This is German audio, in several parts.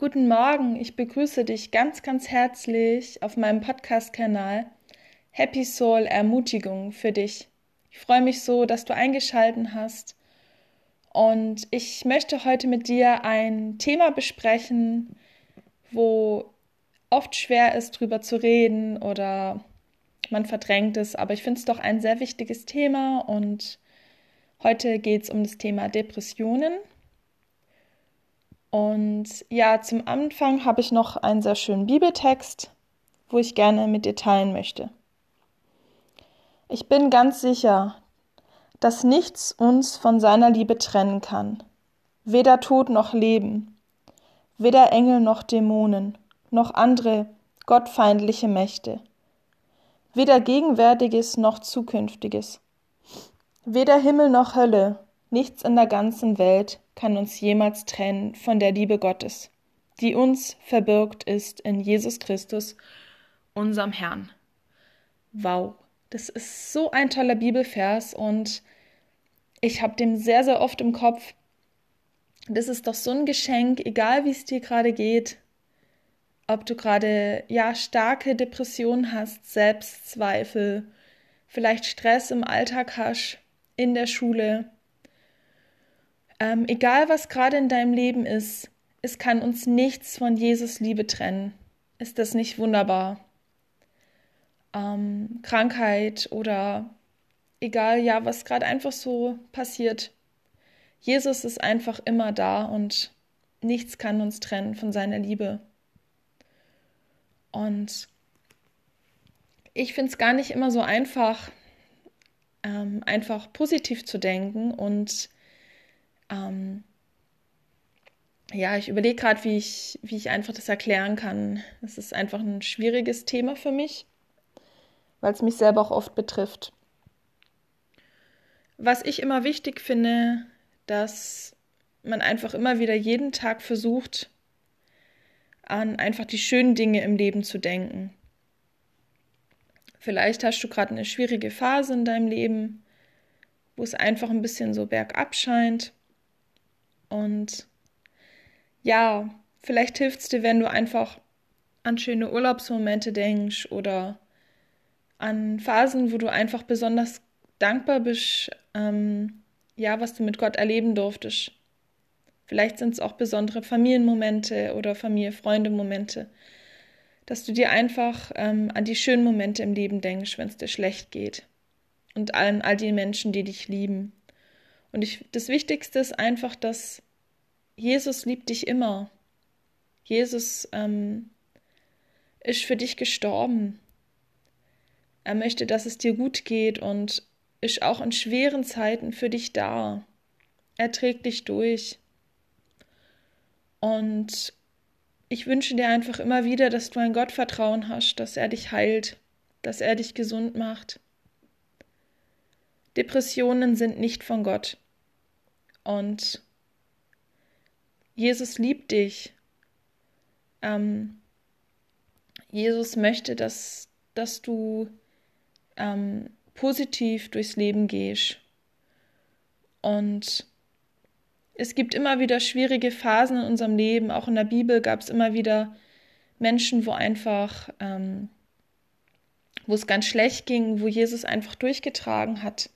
Guten Morgen, ich begrüße dich ganz, ganz herzlich auf meinem Podcast-Kanal Happy Soul Ermutigung für dich. Ich freue mich so, dass du eingeschalten hast und ich möchte heute mit dir ein Thema besprechen, wo oft schwer ist, drüber zu reden oder man verdrängt es, aber ich finde es doch ein sehr wichtiges Thema und heute geht es um das Thema Depressionen. Und ja, zum Anfang habe ich noch einen sehr schönen Bibeltext, wo ich gerne mit dir teilen möchte. Ich bin ganz sicher, dass nichts uns von seiner Liebe trennen kann, weder Tod noch Leben, weder Engel noch Dämonen, noch andere gottfeindliche Mächte, weder Gegenwärtiges noch Zukünftiges, weder Himmel noch Hölle, nichts in der ganzen Welt kann uns jemals trennen von der Liebe Gottes, die uns verbirgt ist in Jesus Christus, unserem Herrn. Wow, das ist so ein toller Bibelvers und ich habe den sehr, sehr oft im Kopf. Das ist doch so ein Geschenk, egal wie es dir gerade geht, ob du gerade ja starke Depressionen hast, Selbstzweifel, vielleicht Stress im Alltag hast, in der Schule, ähm, egal was gerade in deinem Leben ist, es kann uns nichts von Jesus Liebe trennen. Ist das nicht wunderbar? Ähm, Krankheit oder egal, ja, was gerade einfach so passiert. Jesus ist einfach immer da und nichts kann uns trennen von seiner Liebe. Und ich finde es gar nicht immer so einfach, ähm, einfach positiv zu denken und ähm, ja, ich überlege gerade, wie ich, wie ich einfach das erklären kann. Es ist einfach ein schwieriges Thema für mich, weil es mich selber auch oft betrifft. Was ich immer wichtig finde, dass man einfach immer wieder jeden Tag versucht, an einfach die schönen Dinge im Leben zu denken. Vielleicht hast du gerade eine schwierige Phase in deinem Leben, wo es einfach ein bisschen so bergab scheint. Und ja, vielleicht hilft es dir, wenn du einfach an schöne Urlaubsmomente denkst oder an Phasen, wo du einfach besonders dankbar bist, ähm, ja, was du mit Gott erleben durftest. Vielleicht sind es auch besondere Familienmomente oder Familie-Freunde-Momente, dass du dir einfach ähm, an die schönen Momente im Leben denkst, wenn es dir schlecht geht. Und an all die Menschen, die dich lieben. Und ich, das Wichtigste ist einfach, dass Jesus liebt dich immer. Jesus ähm, ist für dich gestorben. Er möchte, dass es dir gut geht und ist auch in schweren Zeiten für dich da. Er trägt dich durch. Und ich wünsche dir einfach immer wieder, dass du ein Gottvertrauen hast, dass er dich heilt, dass er dich gesund macht. Depressionen sind nicht von Gott. Und Jesus liebt dich. Ähm, Jesus möchte, dass, dass du ähm, positiv durchs Leben gehst. Und es gibt immer wieder schwierige Phasen in unserem Leben. Auch in der Bibel gab es immer wieder Menschen, wo einfach, ähm, wo es ganz schlecht ging, wo Jesus einfach durchgetragen hat.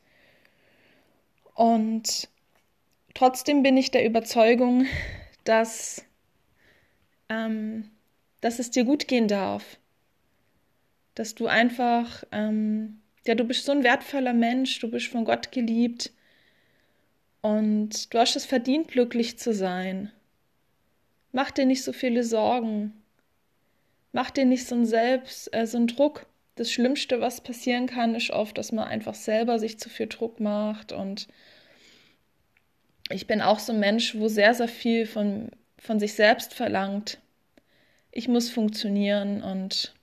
Und trotzdem bin ich der Überzeugung, dass, ähm, dass es dir gut gehen darf. Dass du einfach, ähm, ja, du bist so ein wertvoller Mensch, du bist von Gott geliebt und du hast es verdient, glücklich zu sein. Mach dir nicht so viele Sorgen. Mach dir nicht so einen Selbst, äh, so einen Druck. Das Schlimmste, was passieren kann, ist oft, dass man einfach selber sich zu viel Druck macht und ich bin auch so ein Mensch, wo sehr, sehr viel von, von sich selbst verlangt. Ich muss funktionieren und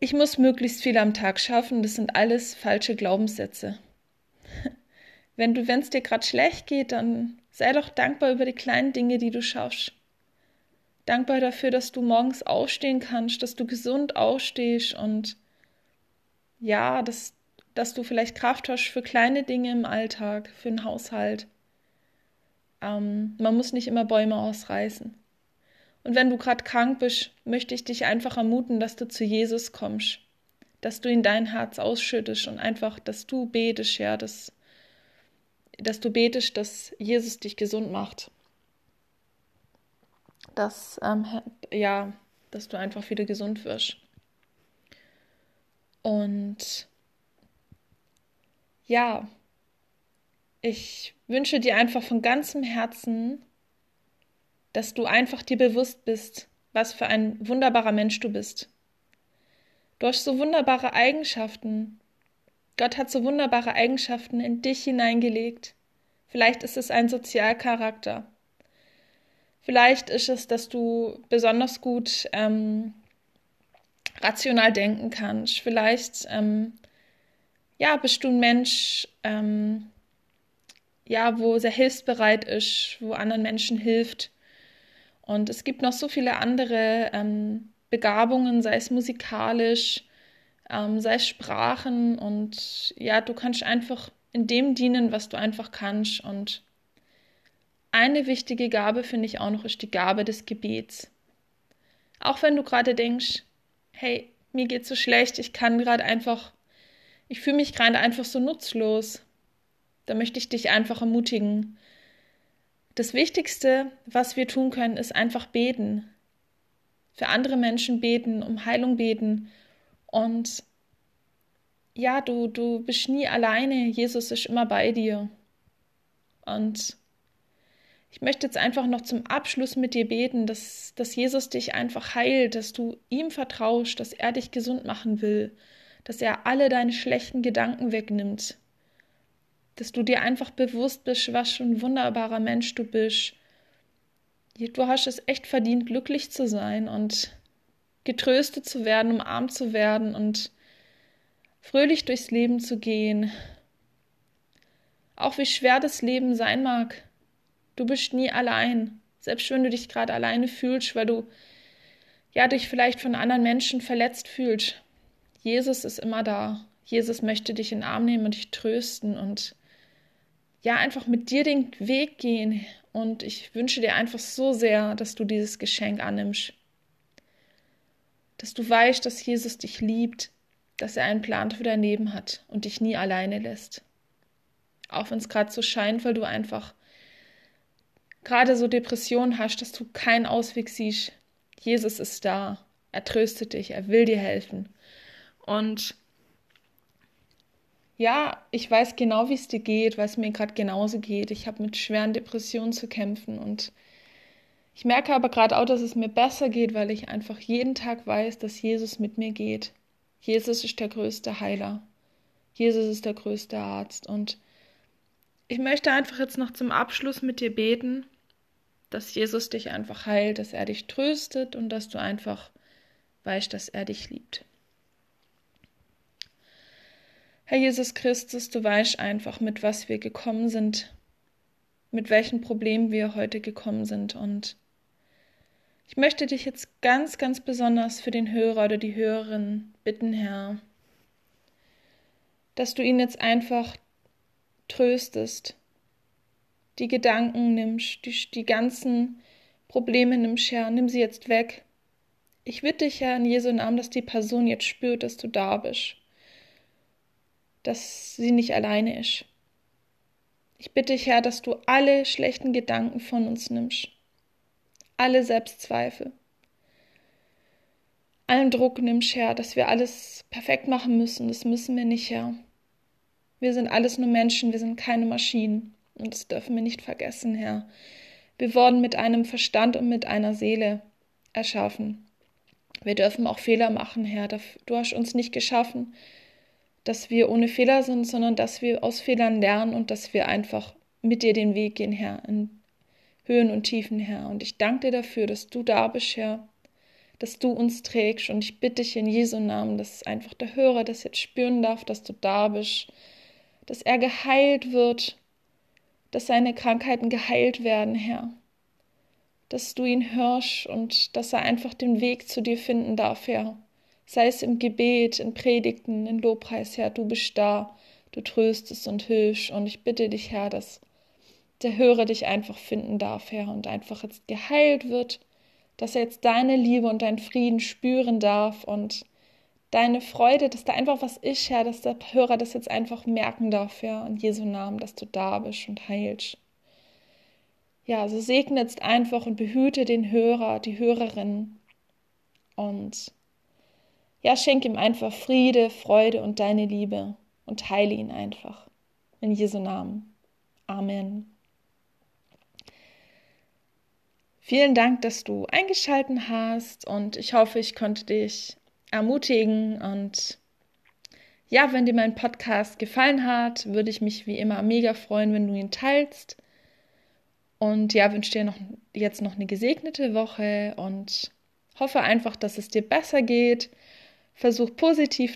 ich muss möglichst viel am Tag schaffen. Das sind alles falsche Glaubenssätze. Wenn du, wenn es dir gerade schlecht geht, dann sei doch dankbar über die kleinen Dinge, die du schaffst. Dankbar dafür, dass du morgens aufstehen kannst, dass du gesund aufstehst und ja, dass dass du vielleicht Kraft hast für kleine Dinge im Alltag, für den Haushalt. ähm, man muss nicht immer Bäume ausreißen. Und wenn du gerade krank bist, möchte ich dich einfach ermuten, dass du zu Jesus kommst, dass du in dein Herz ausschüttest und einfach, dass du betest, ja, dass, dass du betest, dass Jesus dich gesund macht. Dass, ähm, ja, dass du einfach wieder gesund wirst. Und ja, ich wünsche dir einfach von ganzem Herzen, dass du einfach dir bewusst bist, was für ein wunderbarer Mensch du bist. Du hast so wunderbare Eigenschaften. Gott hat so wunderbare Eigenschaften in dich hineingelegt. Vielleicht ist es ein Sozialcharakter. Vielleicht ist es, dass du besonders gut ähm, rational denken kannst. Vielleicht ähm, ja, bist du ein Mensch, ähm, ja, wo sehr hilfsbereit ist, wo anderen Menschen hilft. Und es gibt noch so viele andere ähm, Begabungen, sei es musikalisch, ähm, sei es Sprachen. Und ja, du kannst einfach in dem dienen, was du einfach kannst. Und eine wichtige Gabe finde ich auch noch, ist die Gabe des Gebets. Auch wenn du gerade denkst, hey, mir geht's so schlecht, ich kann gerade einfach, ich fühle mich gerade einfach so nutzlos. Da möchte ich dich einfach ermutigen. Das Wichtigste, was wir tun können, ist einfach beten. Für andere Menschen beten, um Heilung beten. Und ja, du, du bist nie alleine. Jesus ist immer bei dir. Und ich möchte jetzt einfach noch zum Abschluss mit dir beten, dass, dass Jesus dich einfach heilt, dass du ihm vertraust, dass er dich gesund machen will, dass er alle deine schlechten Gedanken wegnimmt, dass du dir einfach bewusst bist, was für ein wunderbarer Mensch du bist. Du hast es echt verdient, glücklich zu sein und getröstet zu werden, umarmt zu werden und fröhlich durchs Leben zu gehen. Auch wie schwer das Leben sein mag, Du bist nie allein. Selbst wenn du dich gerade alleine fühlst, weil du ja dich vielleicht von anderen Menschen verletzt fühlst. Jesus ist immer da. Jesus möchte dich in den Arm nehmen und dich trösten und ja, einfach mit dir den Weg gehen. Und ich wünsche dir einfach so sehr, dass du dieses Geschenk annimmst. Dass du weißt, dass Jesus dich liebt, dass er einen Plan für dein Leben hat und dich nie alleine lässt. Auch wenn es gerade so scheint, weil du einfach gerade so Depressionen hast, dass du keinen Ausweg siehst, Jesus ist da. Er tröstet dich, er will dir helfen. Und ja, ich weiß genau, wie es dir geht, weil es mir gerade genauso geht. Ich habe mit schweren Depressionen zu kämpfen und ich merke aber gerade auch, dass es mir besser geht, weil ich einfach jeden Tag weiß, dass Jesus mit mir geht. Jesus ist der größte Heiler. Jesus ist der größte Arzt. Und ich möchte einfach jetzt noch zum Abschluss mit dir beten dass Jesus dich einfach heilt, dass er dich tröstet und dass du einfach weißt, dass er dich liebt. Herr Jesus Christus, du weißt einfach, mit was wir gekommen sind, mit welchen Problemen wir heute gekommen sind. Und ich möchte dich jetzt ganz, ganz besonders für den Hörer oder die Hörerin bitten, Herr, dass du ihn jetzt einfach tröstest, die Gedanken nimmst, die, die ganzen Probleme nimmst, Herr, nimm sie jetzt weg. Ich bitte dich, Herr, in Jesu Namen, dass die Person jetzt spürt, dass du da bist, dass sie nicht alleine ist. Ich bitte dich, Herr, dass du alle schlechten Gedanken von uns nimmst, alle Selbstzweifel, allen Druck nimmst, Herr, dass wir alles perfekt machen müssen. Das müssen wir nicht, Herr. Wir sind alles nur Menschen, wir sind keine Maschinen. Und das dürfen wir nicht vergessen, Herr. Wir wurden mit einem Verstand und mit einer Seele erschaffen. Wir dürfen auch Fehler machen, Herr. Du hast uns nicht geschaffen, dass wir ohne Fehler sind, sondern dass wir aus Fehlern lernen und dass wir einfach mit dir den Weg gehen, Herr, in Höhen und Tiefen, Herr. Und ich danke dir dafür, dass du da bist, Herr, dass du uns trägst. Und ich bitte dich in Jesu Namen, dass einfach der Hörer das jetzt spüren darf, dass du da bist, dass er geheilt wird, dass seine Krankheiten geheilt werden, Herr. Dass du ihn hörst und dass er einfach den Weg zu dir finden darf, Herr. Sei es im Gebet, in Predigten, in Lobpreis, Herr, du bist da, du tröstest und hilfst. Und ich bitte dich, Herr, dass der Hörer dich einfach finden darf, Herr, und einfach jetzt geheilt wird, dass er jetzt deine Liebe und deinen Frieden spüren darf und deine Freude, dass da einfach was ist, Herr, dass der Hörer das jetzt einfach merken darf, Herr, in Jesu Namen, dass du da bist und heilst. Ja, so segne jetzt einfach und behüte den Hörer, die Hörerin und ja, schenk ihm einfach Friede, Freude und deine Liebe und heile ihn einfach. In Jesu Namen. Amen. Vielen Dank, dass du eingeschalten hast und ich hoffe, ich konnte dich ermutigen und ja, wenn dir mein Podcast gefallen hat, würde ich mich wie immer mega freuen, wenn du ihn teilst. Und ja, wünsche dir noch, jetzt noch eine gesegnete Woche und hoffe einfach, dass es dir besser geht. Versuch positiv